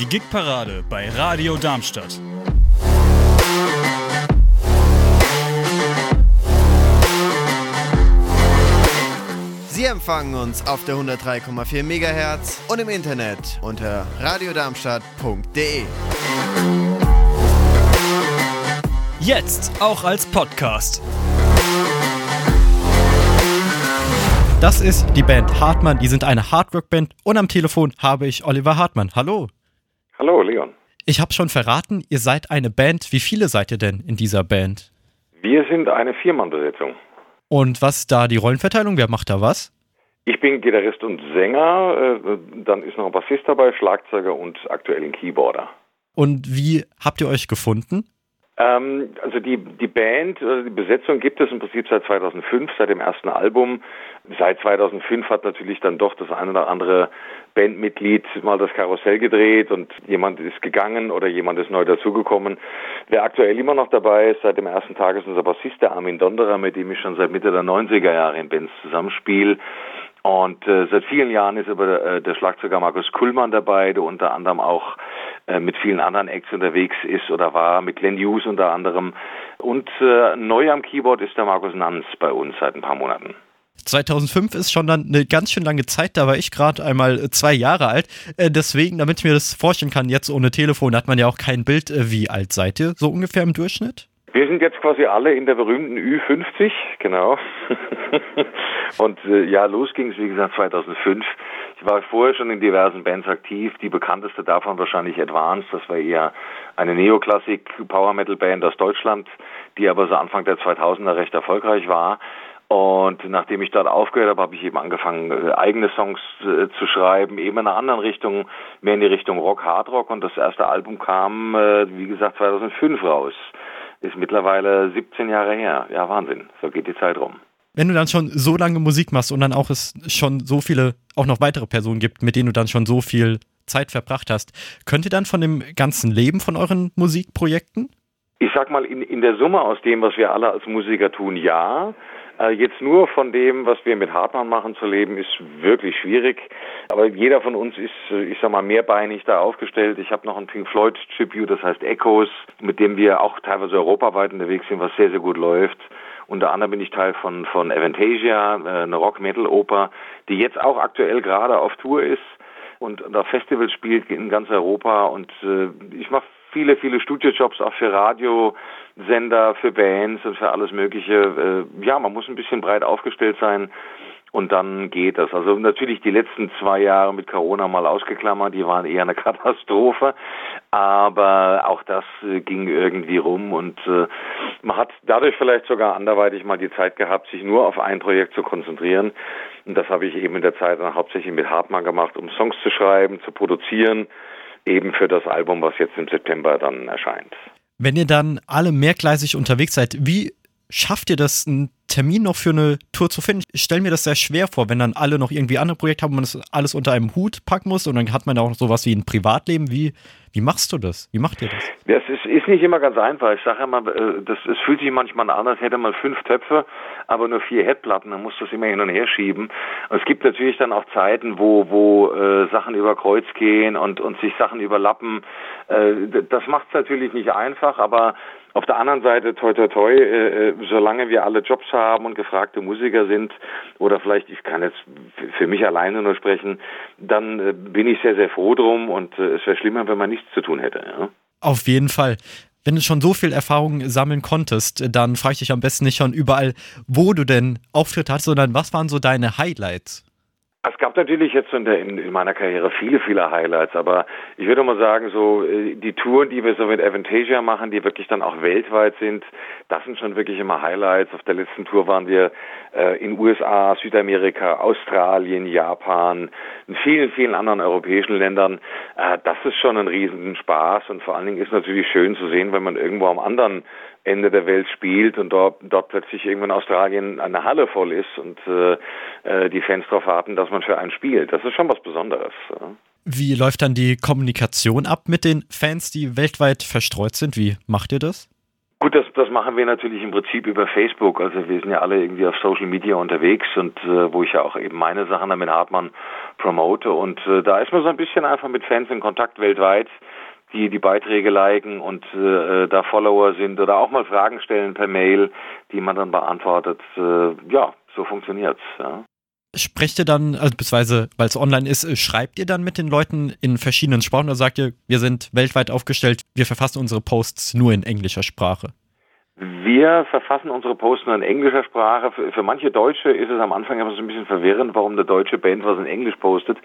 die Gigparade bei Radio Darmstadt. Sie empfangen uns auf der 103,4 MHz und im Internet unter radiodarmstadt.de. Jetzt auch als Podcast. Das ist die Band Hartmann. Die sind eine Hardwork-Band und am Telefon habe ich Oliver Hartmann. Hallo. Hallo, Leon. Ich habe schon verraten, ihr seid eine Band. Wie viele seid ihr denn in dieser Band? Wir sind eine Viermannbesetzung. Und was ist da die Rollenverteilung? Wer macht da was? Ich bin Gitarrist und Sänger, äh, dann ist noch ein Bassist dabei, Schlagzeuger und aktuell ein Keyboarder. Und wie habt ihr euch gefunden? Ähm, also die, die Band, also die Besetzung gibt es im Prinzip seit 2005, seit dem ersten Album. Seit 2005 hat natürlich dann doch das eine oder andere Bandmitglied mal das Karussell gedreht und jemand ist gegangen oder jemand ist neu dazugekommen. Wer aktuell immer noch dabei ist, seit dem ersten Tag ist unser Bassist, der Armin Donderer, mit dem ich schon seit Mitte der 90er Jahre in Bands zusammenspiele. Und äh, seit vielen Jahren ist aber äh, der Schlagzeuger Markus Kullmann dabei, der unter anderem auch äh, mit vielen anderen Acts unterwegs ist oder war, mit Glenn Hughes unter anderem. Und äh, neu am Keyboard ist der Markus Nanz bei uns seit ein paar Monaten. 2005 ist schon dann eine ganz schön lange Zeit, da war ich gerade einmal äh, zwei Jahre alt. Äh, deswegen, damit ich mir das vorstellen kann, jetzt ohne Telefon hat man ja auch kein Bild. Äh, wie alt seid ihr so ungefähr im Durchschnitt? Wir sind jetzt quasi alle in der berühmten Ü50, genau. Und äh, ja, los ging es, wie gesagt, 2005. Ich war vorher schon in diversen Bands aktiv. Die bekannteste davon wahrscheinlich Advanced. Das war eher eine Neoklassik Power Metal Band aus Deutschland, die aber so Anfang der 2000er recht erfolgreich war. Und nachdem ich dort aufgehört habe, habe ich eben angefangen, äh, eigene Songs äh, zu schreiben, eben in einer anderen Richtung, mehr in die Richtung Rock, Hard Rock. Und das erste Album kam, äh, wie gesagt, 2005 raus. Ist mittlerweile 17 Jahre her. Ja, Wahnsinn. So geht die Zeit rum wenn du dann schon so lange Musik machst und dann auch es schon so viele, auch noch weitere Personen gibt, mit denen du dann schon so viel Zeit verbracht hast, könnt ihr dann von dem ganzen Leben von euren Musikprojekten? Ich sag mal, in, in der Summe aus dem, was wir alle als Musiker tun, ja. Äh, jetzt nur von dem, was wir mit Hartmann machen, zu leben, ist wirklich schwierig. Aber jeder von uns ist, äh, ich sag mal, mehrbeinig da aufgestellt. Ich habe noch ein Pink Floyd Tribute, das heißt Echoes, mit dem wir auch teilweise europaweit unterwegs sind, was sehr, sehr gut läuft. Unter anderem bin ich Teil von, von Avantasia, äh, eine Rock-Metal-Oper, die jetzt auch aktuell gerade auf Tour ist und, auf Festivals spielt in ganz Europa. Und äh, ich mache viele, viele Studiojobs auch für Radiosender, für Bands und für alles Mögliche. Äh, ja, man muss ein bisschen breit aufgestellt sein und dann geht das. Also natürlich die letzten zwei Jahre mit Corona mal ausgeklammert, die waren eher eine Katastrophe, aber auch das äh, ging irgendwie rum und äh, man hat dadurch vielleicht sogar anderweitig mal die Zeit gehabt, sich nur auf ein Projekt zu konzentrieren. Und das habe ich eben in der Zeit dann hauptsächlich mit Hartmann gemacht, um Songs zu schreiben, zu produzieren, eben für das Album, was jetzt im September dann erscheint. Wenn ihr dann alle mehrgleisig unterwegs seid, wie schafft ihr das, einen Termin noch für eine Tour zu finden? Ich stelle mir das sehr schwer vor, wenn dann alle noch irgendwie andere Projekte haben und man das alles unter einem Hut packen muss und dann hat man auch sowas wie ein Privatleben. Wie, wie machst du das? Wie macht ihr das? Das ist, ist nicht immer ganz einfach. Ich sage immer, äh, das, es fühlt sich manchmal an, als hätte man fünf Töpfe, aber nur vier Headplatten. Man muss das immer hin und her schieben. Und es gibt natürlich dann auch Zeiten, wo, wo äh, Sachen über Kreuz gehen und, und sich Sachen überlappen. Äh, das macht es natürlich nicht einfach, aber auf der anderen Seite, toi, toi, toi, äh, äh, solange wir alle Jobs haben und gefragte Musiker sind, oder vielleicht, ich kann jetzt für mich alleine nur sprechen, dann äh, bin ich sehr, sehr froh drum und äh, es wäre schlimmer, wenn man nichts zu tun hätte. Ja? Auf jeden Fall. Wenn du schon so viel Erfahrung sammeln konntest, dann frage ich dich am besten nicht schon überall, wo du denn Auftritt hast, sondern was waren so deine Highlights? Es gab natürlich jetzt in, der, in, in, meiner Karriere viele, viele Highlights, aber ich würde mal sagen, so äh, die Touren, die wir so mit Avantasia machen, die wirklich dann auch weltweit sind, das sind schon wirklich immer Highlights. Auf der letzten Tour waren wir äh, in USA, Südamerika, Australien, Japan, in vielen, vielen anderen europäischen Ländern. Äh, das ist schon ein riesen Spaß und vor allen Dingen ist natürlich schön zu sehen, wenn man irgendwo am anderen Ende der Welt spielt und dort, dort plötzlich irgendwann Australien eine Halle voll ist und äh, äh, die Fans darauf warten, dass man für einen spielt. Das ist schon was Besonderes. Ja. Wie läuft dann die Kommunikation ab mit den Fans, die weltweit verstreut sind? Wie macht ihr das? Gut, das, das machen wir natürlich im Prinzip über Facebook. Also wir sind ja alle irgendwie auf Social Media unterwegs und äh, wo ich ja auch eben meine Sachen dann mit Hartmann promote. Und äh, da ist man so ein bisschen einfach mit Fans in Kontakt weltweit, die die Beiträge liken und äh, da Follower sind oder auch mal Fragen stellen per Mail, die man dann beantwortet. Äh, ja, so funktioniert's. Ja. Sprecht ihr dann, also beziehungsweise, weil es online ist, äh, schreibt ihr dann mit den Leuten in verschiedenen Sprachen oder sagt ihr, wir sind weltweit aufgestellt, wir verfassen unsere Posts nur in englischer Sprache? Wir verfassen unsere Posts in englischer Sprache. Für, für, manche Deutsche ist es am Anfang immer so ein bisschen verwirrend, warum eine deutsche Band was in Englisch postet.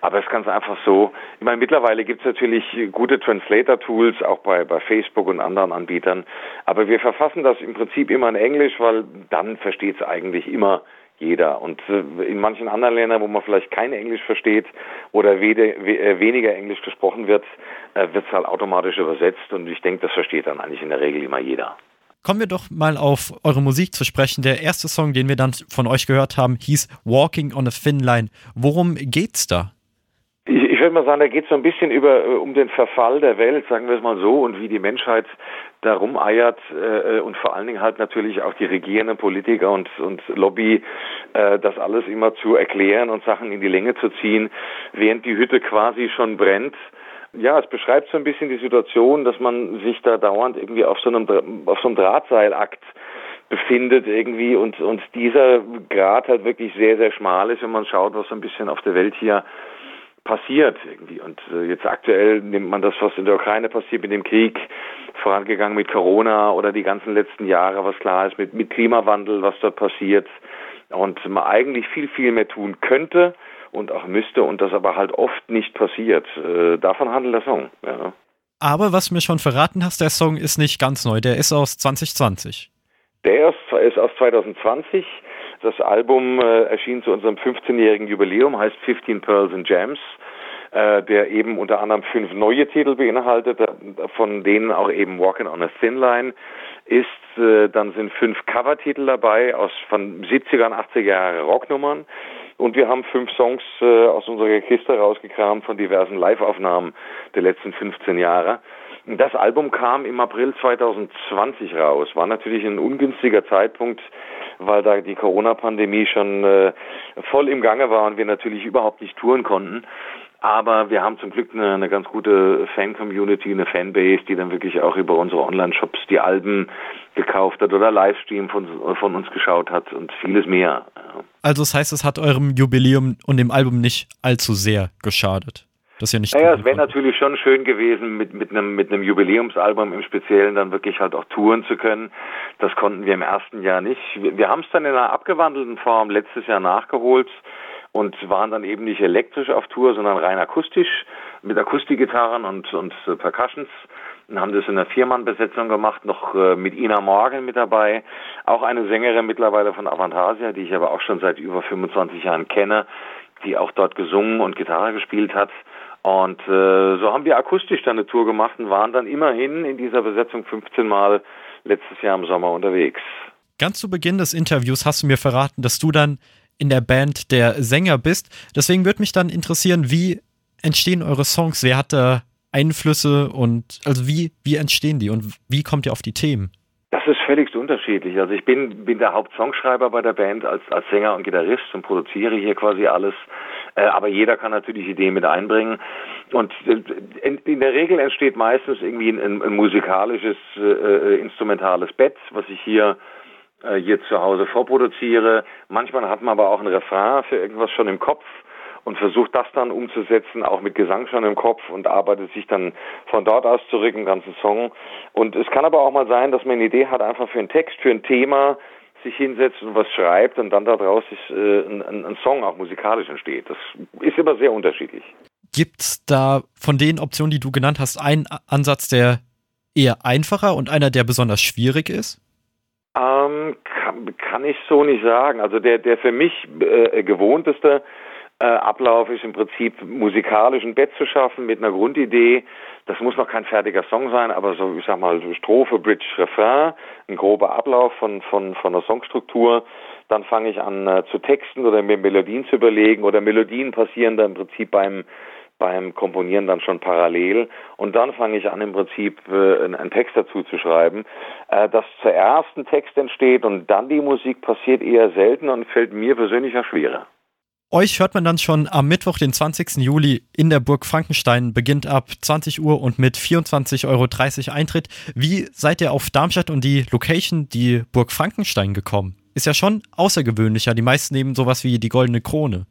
Aber es ist ganz einfach so. Ich meine, mittlerweile gibt es natürlich gute Translator-Tools, auch bei, bei Facebook und anderen Anbietern. Aber wir verfassen das im Prinzip immer in Englisch, weil dann versteht es eigentlich immer jeder. Und äh, in manchen anderen Ländern, wo man vielleicht kein Englisch versteht oder äh, weniger Englisch gesprochen wird, äh, wird es halt automatisch übersetzt. Und ich denke, das versteht dann eigentlich in der Regel immer jeder. Kommen wir doch mal auf eure Musik zu sprechen. Der erste Song, den wir dann von euch gehört haben, hieß Walking on a Thin Line. Worum geht's da? Ich, würde mal sagen, da geht es so ein bisschen über um den Verfall der Welt, sagen wir es mal so, und wie die Menschheit da rumeiert äh, und vor allen Dingen halt natürlich auch die regierenden Politiker und, und Lobby, äh, das alles immer zu erklären und Sachen in die Länge zu ziehen, während die Hütte quasi schon brennt. Ja, es beschreibt so ein bisschen die Situation, dass man sich da dauernd irgendwie auf so einem, auf so einem Drahtseilakt befindet irgendwie und, und dieser Grad halt wirklich sehr, sehr schmal ist, wenn man schaut, was so ein bisschen auf der Welt hier passiert irgendwie. Und äh, jetzt aktuell nimmt man das, was in der Ukraine passiert mit dem Krieg, vorangegangen mit Corona oder die ganzen letzten Jahre, was klar ist, mit, mit Klimawandel, was dort passiert. Und man eigentlich viel, viel mehr tun könnte und auch müsste und das aber halt oft nicht passiert. Äh, davon handelt der Song. Ja. Aber was du mir schon verraten hast, der Song ist nicht ganz neu, der ist aus 2020. Der ist, ist aus 2020. Das Album äh, erschien zu unserem 15-jährigen Jubiläum, heißt 15 Pearls and Gems, äh, der eben unter anderem fünf neue Titel beinhaltet, äh, von denen auch eben Walking on a Thin Line ist. Äh, dann sind fünf Covertitel dabei aus von 70er und 80er Jahre Rocknummern. Und wir haben fünf Songs äh, aus unserer Kiste rausgekramt von diversen Live-Aufnahmen der letzten 15 Jahre. Das Album kam im April 2020 raus. War natürlich ein ungünstiger Zeitpunkt, weil da die Corona-Pandemie schon äh, voll im Gange war und wir natürlich überhaupt nicht touren konnten. Aber wir haben zum Glück eine, eine ganz gute Fan-Community, eine Fanbase, die dann wirklich auch über unsere Online-Shops die Alben gekauft hat oder Livestream von, von uns geschaut hat und vieles mehr. Also das heißt, es hat eurem Jubiläum und dem Album nicht allzu sehr geschadet. Das ja nicht. Naja, es wäre natürlich schon schön gewesen, mit, mit einem, mit einem Jubiläumsalbum im Speziellen dann wirklich halt auch touren zu können. Das konnten wir im ersten Jahr nicht. Wir, wir haben es dann in einer abgewandelten Form letztes Jahr nachgeholt und waren dann eben nicht elektrisch auf Tour, sondern rein akustisch mit Akustikgitarren und, und äh, Percussions und haben das in einer Viermann-Besetzung gemacht, noch äh, mit Ina Morgan mit dabei, auch eine Sängerin mittlerweile von Avantasia, die ich aber auch schon seit über 25 Jahren kenne, die auch dort gesungen und Gitarre gespielt hat. Und äh, so haben wir akustisch dann eine Tour gemacht und waren dann immerhin in dieser Besetzung 15 Mal letztes Jahr im Sommer unterwegs. Ganz zu Beginn des Interviews hast du mir verraten, dass du dann in der Band der Sänger bist. Deswegen würde mich dann interessieren, wie entstehen eure Songs? Wer hat da Einflüsse und also wie, wie entstehen die und wie kommt ihr auf die Themen? Das ist völlig unterschiedlich. Also ich bin, bin der Hauptsongschreiber bei der Band als, als Sänger und Gitarrist und produziere hier quasi alles. Äh, aber jeder kann natürlich Ideen mit einbringen. Und äh, in, der Regel entsteht meistens irgendwie ein, ein musikalisches, äh, äh instrumentales Bett, was ich hier äh, hier zu Hause vorproduziere. Manchmal hat man aber auch ein Refrain für irgendwas schon im Kopf und versucht das dann umzusetzen, auch mit Gesang schon im Kopf und arbeitet sich dann von dort aus zurück im ganzen Song. Und es kann aber auch mal sein, dass man eine Idee hat, einfach für einen Text, für ein Thema, sich hinsetzt und was schreibt und dann daraus ist, äh, ein, ein Song auch musikalisch entsteht. Das ist immer sehr unterschiedlich. Gibt es da von den Optionen, die du genannt hast, einen Ansatz, der eher einfacher und einer, der besonders schwierig ist? Ähm, kann, kann, ich so nicht sagen. Also der, der für mich äh, gewohnteste äh, Ablauf ist im Prinzip musikalisch ein Bett zu schaffen mit einer Grundidee. Das muss noch kein fertiger Song sein, aber so, ich sag mal, Strophe, Bridge, Refrain, ein grober Ablauf von, von, von der Songstruktur. Dann fange ich an äh, zu texten oder mir Melodien zu überlegen oder Melodien passieren dann im Prinzip beim beim Komponieren dann schon parallel und dann fange ich an im Prinzip äh, einen Text dazu zu schreiben. Äh, dass zuerst ein Text entsteht und dann die Musik passiert eher selten und fällt mir persönlich ja schwerer. Euch hört man dann schon am Mittwoch, den 20. Juli in der Burg Frankenstein, beginnt ab 20 Uhr und mit 24,30 Euro Eintritt. Wie seid ihr auf Darmstadt und die Location, die Burg Frankenstein gekommen? Ist ja schon außergewöhnlicher. Die meisten nehmen sowas wie die Goldene Krone.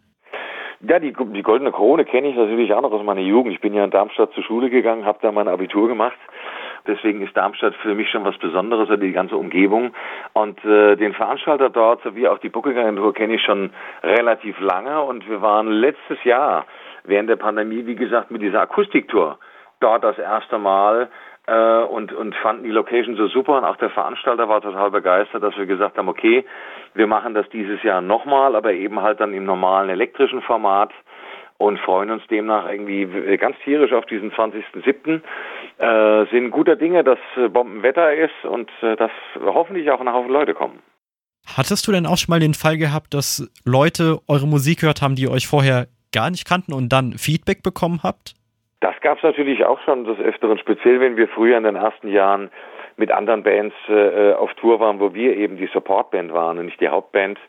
Ja, die, die Goldene Krone kenne ich natürlich auch noch aus meiner Jugend. Ich bin ja in Darmstadt zur Schule gegangen, habe da mein Abitur gemacht Deswegen ist Darmstadt für mich schon was Besonderes, die ganze Umgebung. Und äh, den Veranstalter dort sowie auch die Booking-Agentur kenne ich schon relativ lange. Und wir waren letztes Jahr während der Pandemie, wie gesagt, mit dieser Akustiktour dort das erste Mal äh, und, und fanden die Location so super. Und auch der Veranstalter war total begeistert, dass wir gesagt haben, okay, wir machen das dieses Jahr nochmal, aber eben halt dann im normalen elektrischen Format und freuen uns demnach irgendwie ganz tierisch auf diesen 20.07. Äh, sind guter Dinge, dass äh, Bombenwetter ist und äh, dass hoffentlich auch ein Haufen Leute kommen. Hattest du denn auch schon mal den Fall gehabt, dass Leute eure Musik gehört haben, die euch vorher gar nicht kannten und dann Feedback bekommen habt? Das gab es natürlich auch schon des Öfteren, speziell wenn wir früher in den ersten Jahren mit anderen Bands äh, auf Tour waren, wo wir eben die Supportband waren und nicht die Hauptband,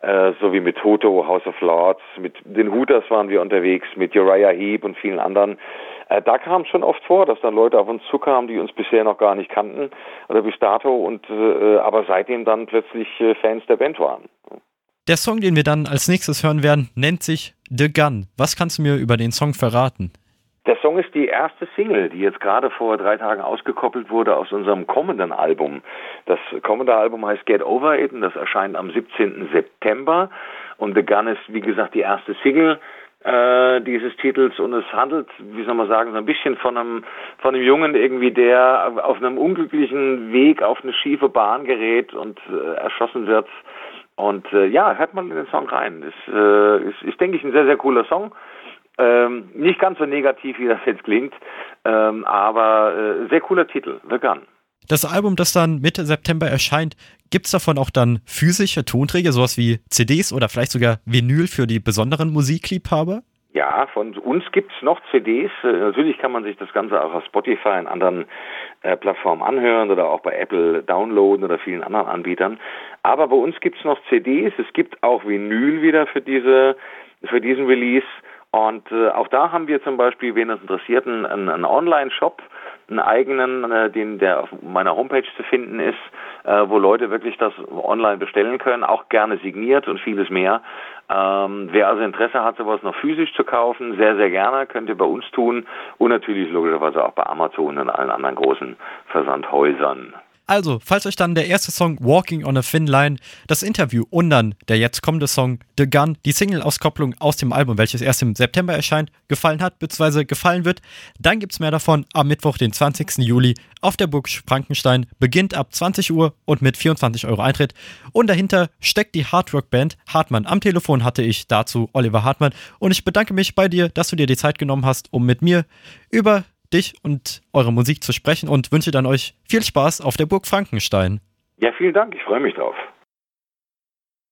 äh, so wie mit Toto, House of Lords, mit den Hooters waren wir unterwegs, mit Uriah Heep und vielen anderen. Äh, da kam schon oft vor, dass dann Leute auf uns zukamen, die uns bisher noch gar nicht kannten oder bis dato und äh, aber seitdem dann plötzlich äh, Fans der Band waren. Der Song, den wir dann als nächstes hören werden, nennt sich The Gun. Was kannst du mir über den Song verraten? Der Song ist die erste Single, die jetzt gerade vor drei Tagen ausgekoppelt wurde aus unserem kommenden Album. Das kommende Album heißt Get Over It und das erscheint am 17. September. Und The Gun ist, wie gesagt, die erste Single äh, dieses Titels und es handelt, wie soll man sagen, so ein bisschen von einem, von einem Jungen irgendwie, der auf einem unglücklichen Weg auf eine schiefe Bahn gerät und äh, erschossen wird. Und äh, ja, hört mal in den Song rein. Ist, äh, ist, ist, denke ich, ein sehr, sehr cooler Song. Ähm, nicht ganz so negativ, wie das jetzt klingt, ähm, aber äh, sehr cooler Titel, The Gun. Das Album, das dann Mitte September erscheint, gibt es davon auch dann physische Tonträger, sowas wie CDs oder vielleicht sogar Vinyl für die besonderen Musikliebhaber? Ja, von uns gibt es noch CDs. Äh, natürlich kann man sich das Ganze auch auf Spotify und anderen äh, Plattformen anhören oder auch bei Apple downloaden oder vielen anderen Anbietern. Aber bei uns gibt es noch CDs. Es gibt auch Vinyl wieder für diese für diesen Release. Und äh, auch da haben wir zum Beispiel, wen es interessiert, einen, einen Online-Shop, einen eigenen, äh, den der auf meiner Homepage zu finden ist, äh, wo Leute wirklich das online bestellen können, auch gerne signiert und vieles mehr. Ähm, wer also Interesse hat, sowas noch physisch zu kaufen, sehr, sehr gerne, könnt ihr bei uns tun und natürlich logischerweise auch bei Amazon und allen anderen großen Versandhäusern. Also, falls euch dann der erste Song Walking on a Thin Line, das Interview und dann der jetzt kommende Song The Gun, die Single-Auskopplung aus dem Album, welches erst im September erscheint, gefallen hat bzw. gefallen wird, dann gibt's mehr davon am Mittwoch, den 20. Juli auf der Burg Frankenstein, beginnt ab 20 Uhr und mit 24 Euro Eintritt. Und dahinter steckt die Hardrock-Band Hartmann. Am Telefon hatte ich dazu Oliver Hartmann und ich bedanke mich bei dir, dass du dir die Zeit genommen hast, um mit mir über dich und eure Musik zu sprechen und wünsche dann euch viel Spaß auf der Burg Frankenstein. Ja, vielen Dank. Ich freue mich drauf.